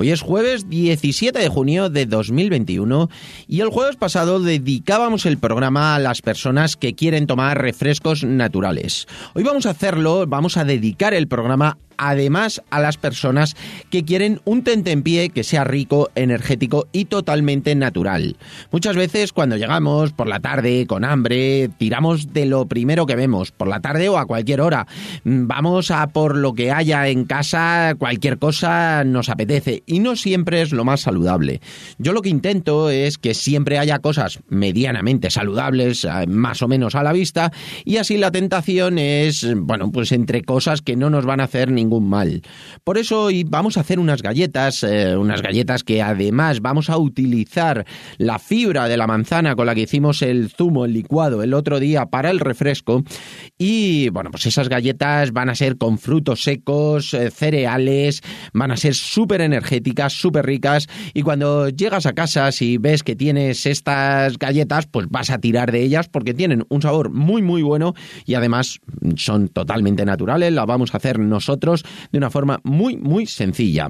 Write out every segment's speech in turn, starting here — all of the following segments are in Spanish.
Hoy es jueves 17 de junio de 2021 y el jueves pasado dedicábamos el programa a las personas que quieren tomar refrescos naturales. Hoy vamos a hacerlo, vamos a dedicar el programa además a las personas que quieren un tentempié que sea rico, energético y totalmente natural. Muchas veces cuando llegamos por la tarde con hambre, tiramos de lo primero que vemos, por la tarde o a cualquier hora. Vamos a por lo que haya en casa, cualquier cosa nos apetece y no siempre es lo más saludable. Yo lo que intento es que siempre haya cosas medianamente saludables, eh, más o menos a la vista, y así la tentación es, bueno, pues entre cosas que no nos van a hacer ningún mal. Por eso hoy vamos a hacer unas galletas, eh, unas galletas que además vamos a utilizar la fibra de la manzana con la que hicimos el zumo, el licuado el otro día para el refresco. Y bueno, pues esas galletas van a ser con frutos secos, eh, cereales, van a ser súper energéticas, súper ricas. Y cuando llegas a casa, si ves que tienes estas galletas, pues vas a tirar de ellas porque tienen un sabor muy, muy bueno y además son totalmente naturales. Las vamos a hacer nosotros de una forma muy, muy sencilla.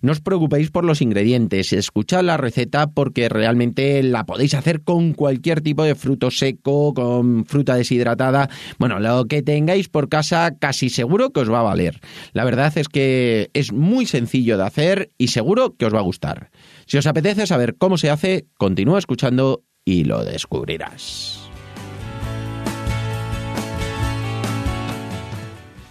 No os preocupéis por los ingredientes, escuchad la receta porque realmente la podéis hacer con cualquier tipo de fruto seco, con fruta deshidratada, bueno, lo que tengáis por casa casi seguro que os va a valer. La verdad es que es muy sencillo de hacer y seguro que os va a gustar. Si os apetece saber cómo se hace, continúa escuchando y lo descubrirás.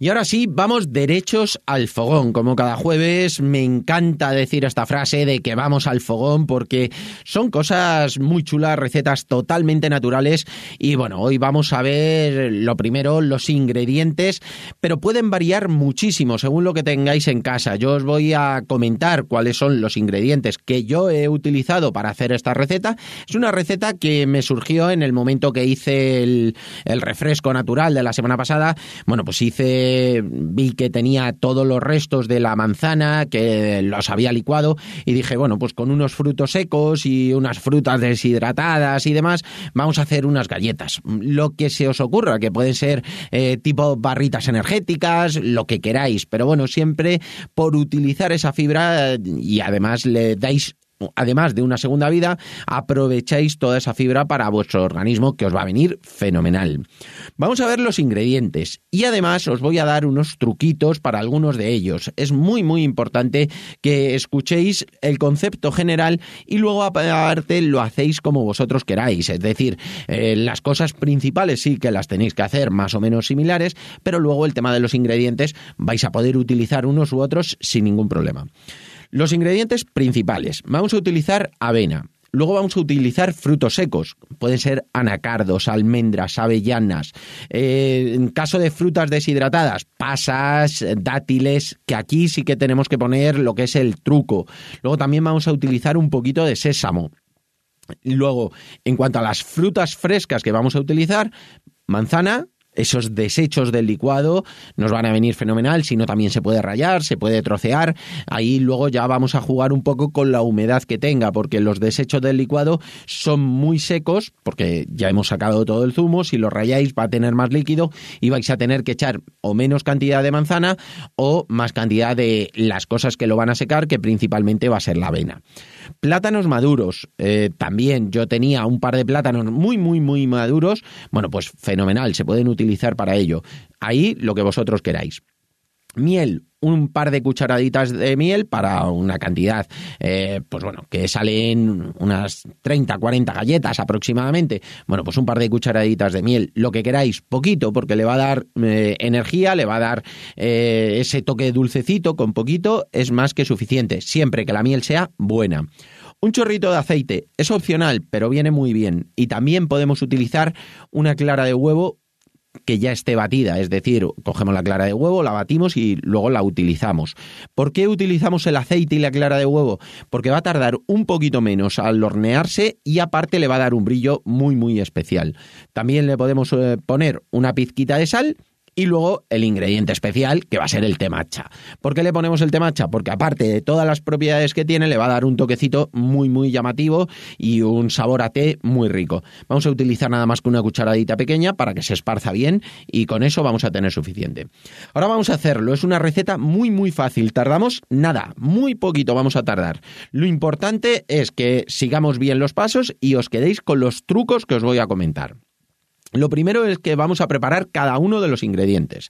Y ahora sí, vamos derechos al fogón. Como cada jueves, me encanta decir esta frase de que vamos al fogón porque son cosas muy chulas, recetas totalmente naturales. Y bueno, hoy vamos a ver lo primero, los ingredientes, pero pueden variar muchísimo según lo que tengáis en casa. Yo os voy a comentar cuáles son los ingredientes que yo he utilizado para hacer esta receta. Es una receta que me surgió en el momento que hice el, refresco natural de la semana pasada. Bueno, pues hice vi que tenía todos los restos de la manzana, que los había licuado, y dije, bueno, pues con unos frutos secos y unas frutas deshidratadas y demás, vamos a hacer unas galletas. Lo que se os ocurra, que pueden ser eh, tipo barritas energéticas, lo que queráis, pero bueno, siempre por utilizar esa fibra y además le dais además de una segunda vida, aprovecháis toda esa fibra para vuestro organismo que os va a venir fenomenal. Vamos a ver los ingredientes y además os voy a dar unos truquitos para algunos de ellos. Es muy muy importante que escuchéis el concepto general y luego aparte lo hacéis como vosotros queráis. Es decir, eh, las cosas principales sí que las tenéis que hacer más o menos similares, pero luego el tema de los ingredientes vais a poder utilizar unos u otros sin ningún problema. Los ingredientes principales. Vamos a utilizar avena. Luego vamos a utilizar frutos secos, pueden ser anacardos, almendras, avellanas. Eh, en caso de frutas deshidratadas, pasas, dátiles, que aquí sí que tenemos que poner lo que es el truco. Luego también vamos a utilizar un poquito de sésamo. Luego, en cuanto a las frutas frescas que vamos a utilizar, manzana, esos desechos del licuado nos van a venir fenomenal, si no también se puede rayar, se puede trocear, ahí luego ya vamos a jugar un poco con la humedad que tenga, porque los desechos del licuado son muy secos, porque ya hemos sacado todo el zumo, si lo rayáis va a tener más líquido y vais a tener que echar o menos cantidad de manzana o más cantidad de las cosas que lo van a secar, que principalmente va a ser la avena. Plátanos maduros, eh, también. Yo tenía un par de plátanos muy, muy, muy maduros, bueno, pues fenomenal, se pueden utilizar para ello. Ahí lo que vosotros queráis. Miel, un par de cucharaditas de miel para una cantidad, eh, pues bueno, que salen unas 30, 40 galletas aproximadamente. Bueno, pues un par de cucharaditas de miel, lo que queráis, poquito, porque le va a dar eh, energía, le va a dar eh, ese toque dulcecito con poquito, es más que suficiente, siempre que la miel sea buena. Un chorrito de aceite es opcional, pero viene muy bien. Y también podemos utilizar una clara de huevo que ya esté batida, es decir, cogemos la clara de huevo, la batimos y luego la utilizamos. ¿Por qué utilizamos el aceite y la clara de huevo? Porque va a tardar un poquito menos al hornearse y aparte le va a dar un brillo muy muy especial. También le podemos eh, poner una pizquita de sal y luego el ingrediente especial, que va a ser el té matcha. ¿Por qué le ponemos el té matcha? Porque aparte de todas las propiedades que tiene, le va a dar un toquecito muy, muy llamativo y un sabor a té muy rico. Vamos a utilizar nada más que una cucharadita pequeña para que se esparza bien y con eso vamos a tener suficiente. Ahora vamos a hacerlo. Es una receta muy, muy fácil. Tardamos nada, muy poquito vamos a tardar. Lo importante es que sigamos bien los pasos y os quedéis con los trucos que os voy a comentar. Lo primero es que vamos a preparar cada uno de los ingredientes.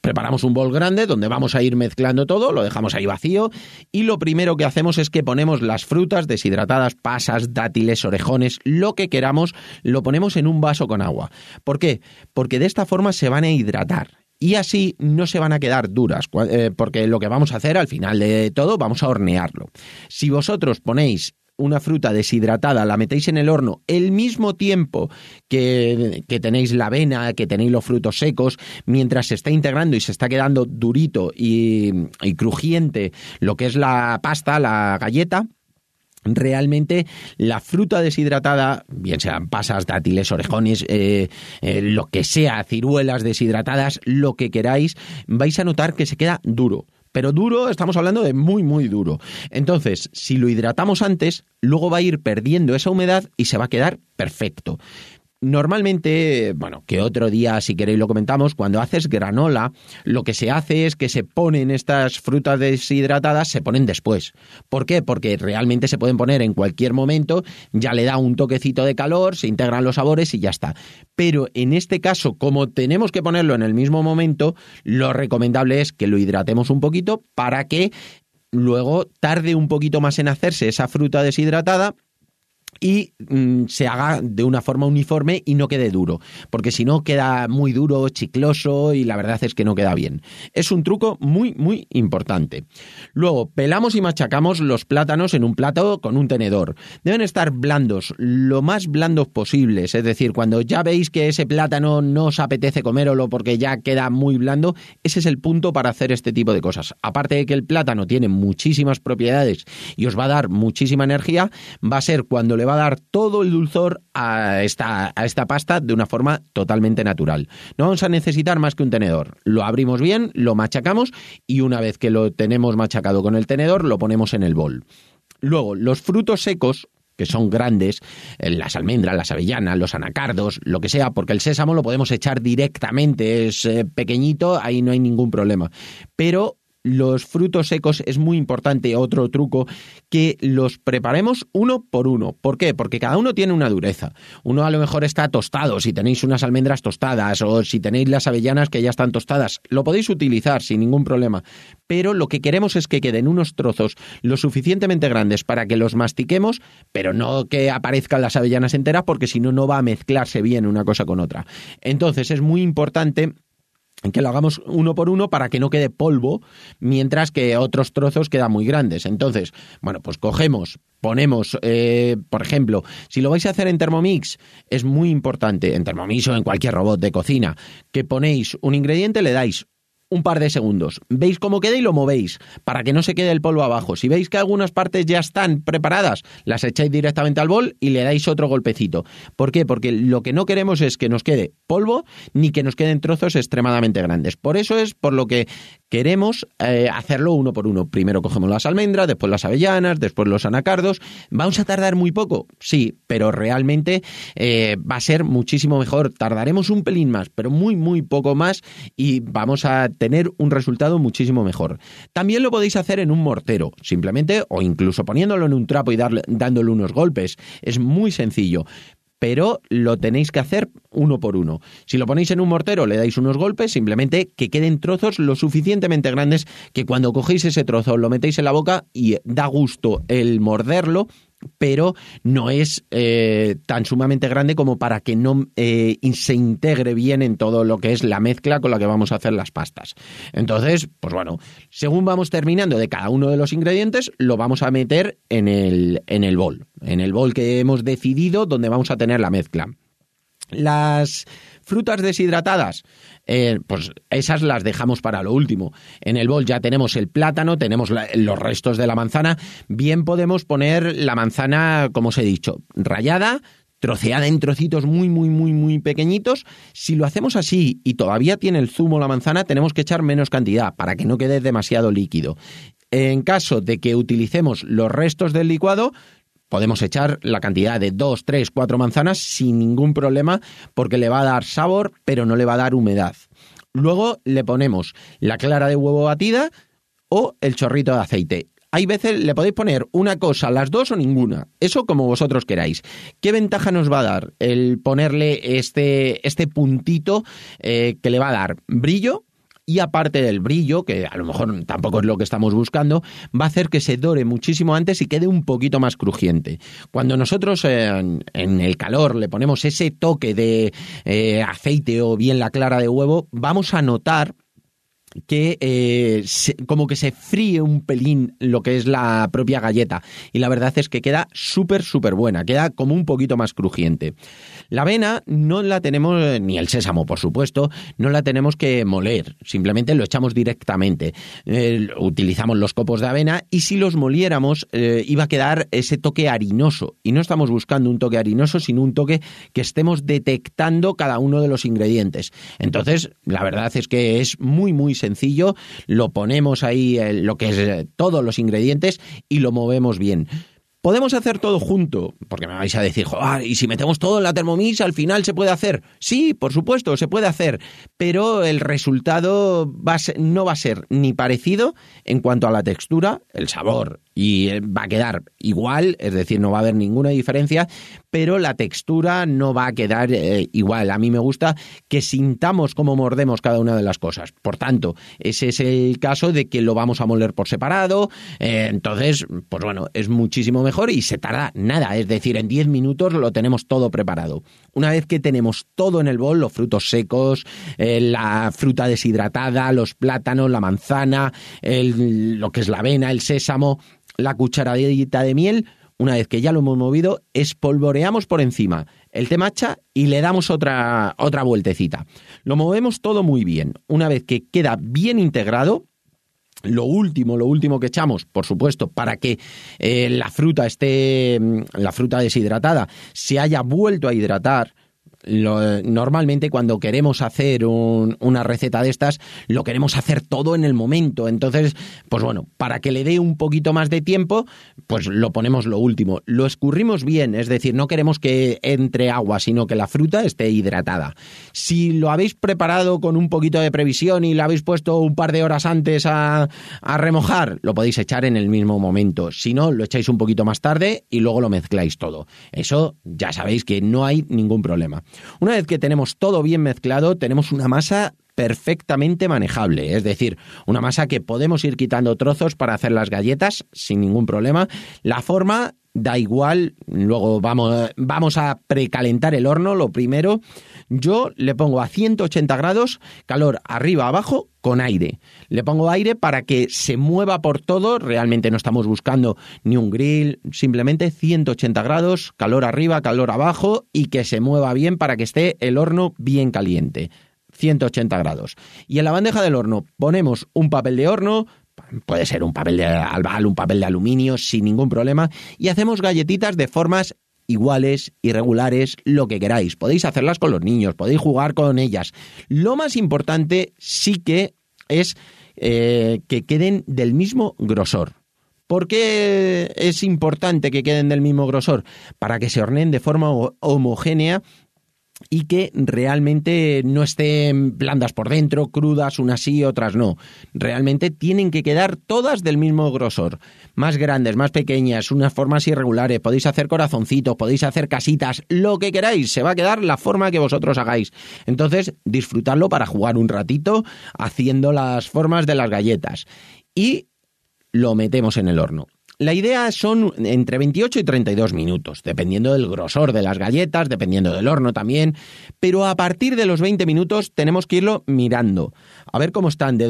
Preparamos un bol grande donde vamos a ir mezclando todo, lo dejamos ahí vacío y lo primero que hacemos es que ponemos las frutas deshidratadas, pasas, dátiles, orejones, lo que queramos, lo ponemos en un vaso con agua. ¿Por qué? Porque de esta forma se van a hidratar y así no se van a quedar duras, eh, porque lo que vamos a hacer al final de todo, vamos a hornearlo. Si vosotros ponéis una fruta deshidratada, la metéis en el horno el mismo tiempo que, tenéis la avena, que tenéis los frutos secos, mientras se está integrando y se está quedando durito y, crujiente lo que es la pasta, la galleta, realmente la fruta deshidratada, bien sean pasas, dátiles, orejones, eh, eh, lo que sea, ciruelas deshidratadas, lo que queráis, vais a notar que se queda duro. Pero duro, estamos hablando de muy, muy duro. Entonces, si lo hidratamos antes, luego va a ir perdiendo esa humedad y se va a quedar perfecto. Normalmente, bueno, que otro día si queréis lo comentamos, cuando haces granola, lo que se hace es que se ponen estas frutas deshidratadas, se ponen después. ¿Por qué? Porque realmente se pueden poner en cualquier momento, ya le da un toquecito de calor, se integran los sabores y ya está. Pero en este caso, como tenemos que ponerlo en el mismo momento, lo recomendable es que lo hidratemos un poquito para que luego tarde un poquito más en hacerse esa fruta deshidratada y mm, se haga de una forma uniforme y no quede duro, porque si no queda muy duro, chicloso y la verdad es que no queda bien. Es un truco muy, muy importante. Luego, pelamos y machacamos los plátanos en un plato con un tenedor. Deben estar blandos, lo más blandos posibles, es decir, cuando ya veis que ese plátano no os apetece comérolo porque ya queda muy blando, ese es el punto para hacer este tipo de cosas. Aparte de que el plátano tiene muchísimas propiedades y os va a dar muchísima energía, va a ser cuando le va a dar todo el dulzor a esta, a esta pasta de una forma totalmente natural. No vamos a necesitar más que un tenedor. Lo abrimos bien, lo machacamos y una vez que lo tenemos machacado con el tenedor, lo ponemos en el bol. Luego, los frutos secos que son grandes, eh, las almendras, las avellanas, los anacardos, lo que sea, porque el sésamo lo podemos echar directamente, es eh, pequeñito, ahí no hay ningún problema. Pero los frutos secos es muy importante, otro truco, que los preparemos uno por uno. ¿Por qué? Porque cada uno tiene una dureza. Uno a lo mejor está tostado, si tenéis unas almendras tostadas o si tenéis las avellanas que ya están tostadas, lo podéis utilizar sin ningún problema. Pero lo que queremos es que queden unos trozos lo suficientemente grandes para que los mastiquemos, pero no que aparezcan las avellanas enteras porque si no, no va a mezclarse bien una cosa con otra. Entonces es muy importante que lo hagamos uno por uno para que no quede polvo, mientras que otros trozos quedan muy grandes. Entonces, bueno, pues cogemos, ponemos, eh, por ejemplo, si lo vais a hacer en Thermomix, es muy importante, en Thermomix o en cualquier robot de cocina, que ponéis un ingrediente, le dais un par de segundos. Veis cómo queda y lo movéis para que no se quede el polvo abajo. Si veis que algunas partes ya están preparadas, las echáis directamente al bol y le dais otro golpecito. ¿Por qué? Porque lo que no queremos es que nos quede polvo ni que nos queden trozos extremadamente grandes. Por eso es por lo que queremos eh, hacerlo uno por uno. Primero cogemos las almendras, después las avellanas, después los anacardos. ¿Vamos a tardar muy poco? Sí, pero realmente eh, va a ser muchísimo mejor. Tardaremos un pelín más, pero muy, muy poco más y vamos a un resultado muchísimo mejor. También lo podéis hacer en un mortero, simplemente, o incluso poniéndolo en un trapo y darle, dándole unos golpes. Es muy sencillo pero lo tenéis que hacer uno por uno. Si lo ponéis en un mortero, le dais unos golpes, simplemente que queden trozos lo suficientemente grandes que cuando cogéis ese trozo lo metéis en la boca y da gusto el morderlo pero no es eh, tan sumamente grande como para que no eh, se integre bien en todo lo que es la mezcla con la que vamos a hacer las pastas. Entonces, pues bueno, según vamos terminando de cada uno de los ingredientes, lo vamos a meter en el, en el bol, en el bol que hemos decidido donde vamos a tener la mezcla. Las frutas deshidratadas, eh, pues esas las dejamos para lo último. En el bol ya tenemos el plátano, tenemos los restos de la manzana. Bien podemos poner la manzana, como os he dicho, rayada, troceada en trocitos muy, muy, muy, muy pequeñitos. Si lo hacemos así y todavía tiene el zumo la manzana, tenemos que echar menos cantidad para que no quede demasiado líquido. En caso de que utilicemos los restos del licuado, podemos echar la cantidad de dos, tres, cuatro manzanas sin ningún problema porque le va a dar sabor, pero no le va a dar humedad. Luego le ponemos la clara de huevo batida o el chorrito de aceite. Hay veces le podéis poner una cosa, las dos o ninguna. Eso como vosotros queráis. ¿Qué ventaja nos va a dar el ponerle este, este puntito eh, que le va a dar brillo? Y aparte del brillo, que a lo mejor tampoco es lo que estamos buscando, va a hacer que se dore muchísimo antes y quede un poquito más crujiente. Cuando nosotros en, el calor le ponemos ese toque de eh, aceite o bien la clara de huevo, vamos a notar que eh, como que se fríe un pelín lo que es la propia galleta y la verdad es que queda súper súper buena, queda como un poquito más crujiente. La avena no la tenemos, ni el sésamo por supuesto, no la tenemos que moler, simplemente lo echamos directamente. Eh, utilizamos los copos de avena y si los moliéramos eh, iba a quedar ese toque harinoso y no estamos buscando un toque harinoso sino un toque que estemos detectando cada uno de los ingredientes. Entonces la verdad es que es muy muy sencillo, lo ponemos ahí eh, lo que es eh, todos los ingredientes y lo movemos bien. ¿Podemos hacer todo junto? Porque me vais a decir, ¿y si metemos todo en la Thermomix al final se puede hacer? Sí, por supuesto, se puede hacer, pero el resultado no va a ser ni parecido en cuanto a la textura, el sabor, y eh, va a quedar igual, es decir, no va a haber ninguna diferencia, pero la textura no va a quedar eh, igual. A mí me gusta que sintamos cómo mordemos cada una de las cosas. Por tanto, ese es el caso de que lo vamos a moler por separado, eh, entonces, pues bueno, es muchísimo mejor y se tarda nada, es decir, en 10 minutos lo tenemos todo preparado. Una vez que tenemos todo en el bol, los frutos secos, la fruta deshidratada, los plátanos, la manzana, lo que es la avena, el sésamo, la cucharadita de miel, una vez que ya lo hemos movido, espolvoreamos por encima el temacha y le damos otra, otra vueltecita. Lo movemos todo muy bien. Una vez que queda bien integrado, lo último, lo último que echamos, por supuesto, para que eh, la fruta esté, la fruta deshidratada, se haya vuelto a hidratar, normalmente cuando queremos hacer una receta de estas, lo queremos hacer todo en el momento. Entonces, pues bueno, para que le dé un poquito más de tiempo, pues lo ponemos lo último. Lo escurrimos bien, es decir, no queremos que entre agua, sino que la fruta esté hidratada. Si lo habéis preparado con un poquito de previsión y lo habéis puesto un par de horas antes a, a remojar, lo podéis echar en el mismo momento. Si no, lo echáis un poquito más tarde y luego lo mezcláis todo. Eso ya sabéis que no hay ningún problema. Una vez que tenemos todo bien mezclado, tenemos una masa perfectamente manejable, es decir, una masa que podemos ir quitando trozos para hacer las galletas sin ningún problema. La forma da igual, luego vamos, vamos a precalentar el horno, lo primero, yo le pongo a 180 grados, calor arriba, abajo, con aire. Le pongo aire para que se mueva por todo, realmente no estamos buscando ni un grill, simplemente 180 grados, calor arriba, calor abajo y que se mueva bien para que esté el horno bien caliente. 180 grados. Y en la bandeja del horno ponemos un papel de horno, puede ser un papel de albal, un papel de aluminio, sin ningún problema, y hacemos galletitas de formas iguales, irregulares, lo que queráis. Podéis hacerlas con los niños, podéis jugar con ellas. Lo más importante sí que es eh, que queden del mismo grosor. ¿Por qué es importante que queden del mismo grosor? Para que se horneen de forma homogénea y que realmente no estén blandas por dentro, crudas, unas sí, otras no. Realmente tienen que quedar todas del mismo grosor. Más grandes, más pequeñas, unas formas irregulares, podéis hacer corazoncitos, podéis hacer casitas, lo que queráis, se va a quedar la forma que vosotros hagáis. Entonces, disfrutadlo para jugar un ratito haciendo las formas de las galletas. Y lo metemos en el horno. La idea son entre 28 y 32 minutos, dependiendo del grosor de las galletas, dependiendo del horno también, pero a partir de los 20 minutos tenemos que irlo mirando, a ver cómo están de,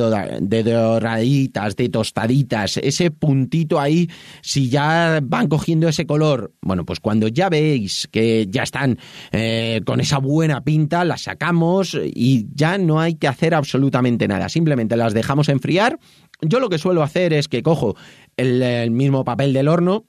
doraditas, de tostaditas, ese puntito ahí, si ya van cogiendo ese color. Bueno, pues cuando ya veis que ya están eh, con esa buena pinta, las sacamos y ya no hay que hacer absolutamente nada, simplemente las dejamos enfriar yo lo que suelo hacer es que cojo el, mismo papel del horno,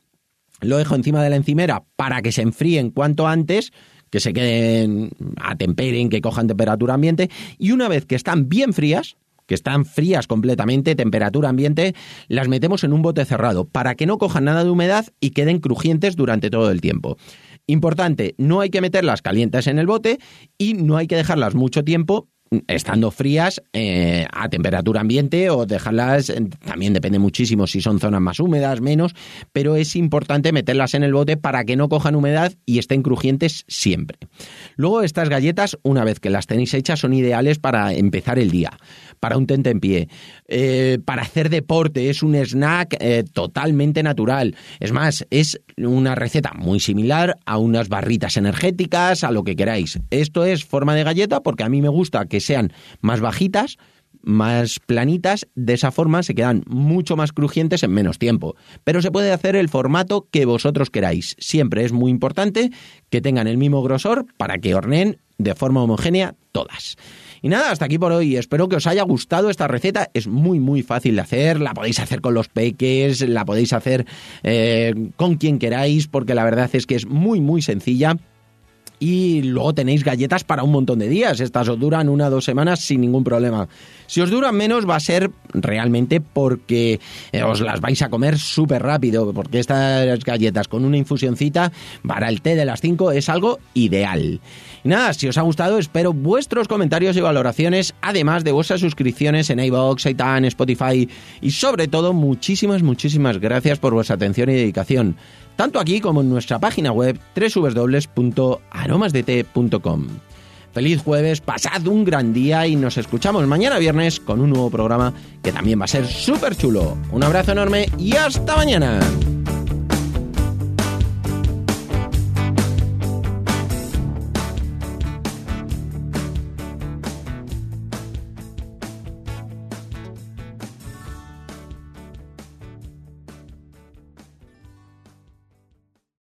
lo dejo encima de la encimera para que se enfríen cuanto antes, que se queden a temperen, que cojan temperatura ambiente, y una vez que están bien frías, que están frías completamente, temperatura ambiente, las metemos en un bote cerrado para que no cojan nada de humedad y queden crujientes durante todo el tiempo. Importante, no hay que meterlas calientes en el bote y no hay que dejarlas mucho tiempo estando frías eh, a temperatura ambiente o dejarlas, también depende muchísimo si son zonas más húmedas, menos, pero es importante meterlas en el bote para que no cojan humedad y estén crujientes siempre. Luego estas galletas, una vez que las tenéis hechas, son ideales para empezar el día, para un tente en pie, eh, para hacer deporte, es un snack eh, totalmente natural. Es más, es una receta muy similar a unas barritas energéticas, a lo que queráis. Esto es forma de galleta porque a mí me gusta que sean más bajitas, más planitas, de esa forma se quedan mucho más crujientes en menos tiempo. Pero se puede hacer el formato que vosotros queráis. Siempre es muy importante que tengan el mismo grosor para que horneen de forma homogénea todas. Y nada, hasta aquí por hoy. Espero que os haya gustado esta receta. Es muy, muy fácil de hacer. La podéis hacer con los peques, la podéis hacer eh, con quien queráis, porque la verdad es que es muy, muy sencilla y luego tenéis galletas para un montón de días. Estas os duran una o dos semanas sin ningún problema. Si os duran menos va a ser realmente porque eh, os las vais a comer súper rápido, porque estas galletas con una infusioncita para el té de las 5 es algo ideal. Y nada, si os ha gustado espero vuestros comentarios y valoraciones, además de vuestras suscripciones en iVoox, iTunes, Spotify y sobre todo muchísimas, muchísimas gracias por vuestra atención y dedicación tanto aquí como en nuestra página web www.aromasdete.com. Feliz jueves, pasad un gran día y nos escuchamos mañana viernes con un nuevo programa que también va a ser súper chulo. Un abrazo enorme y hasta mañana.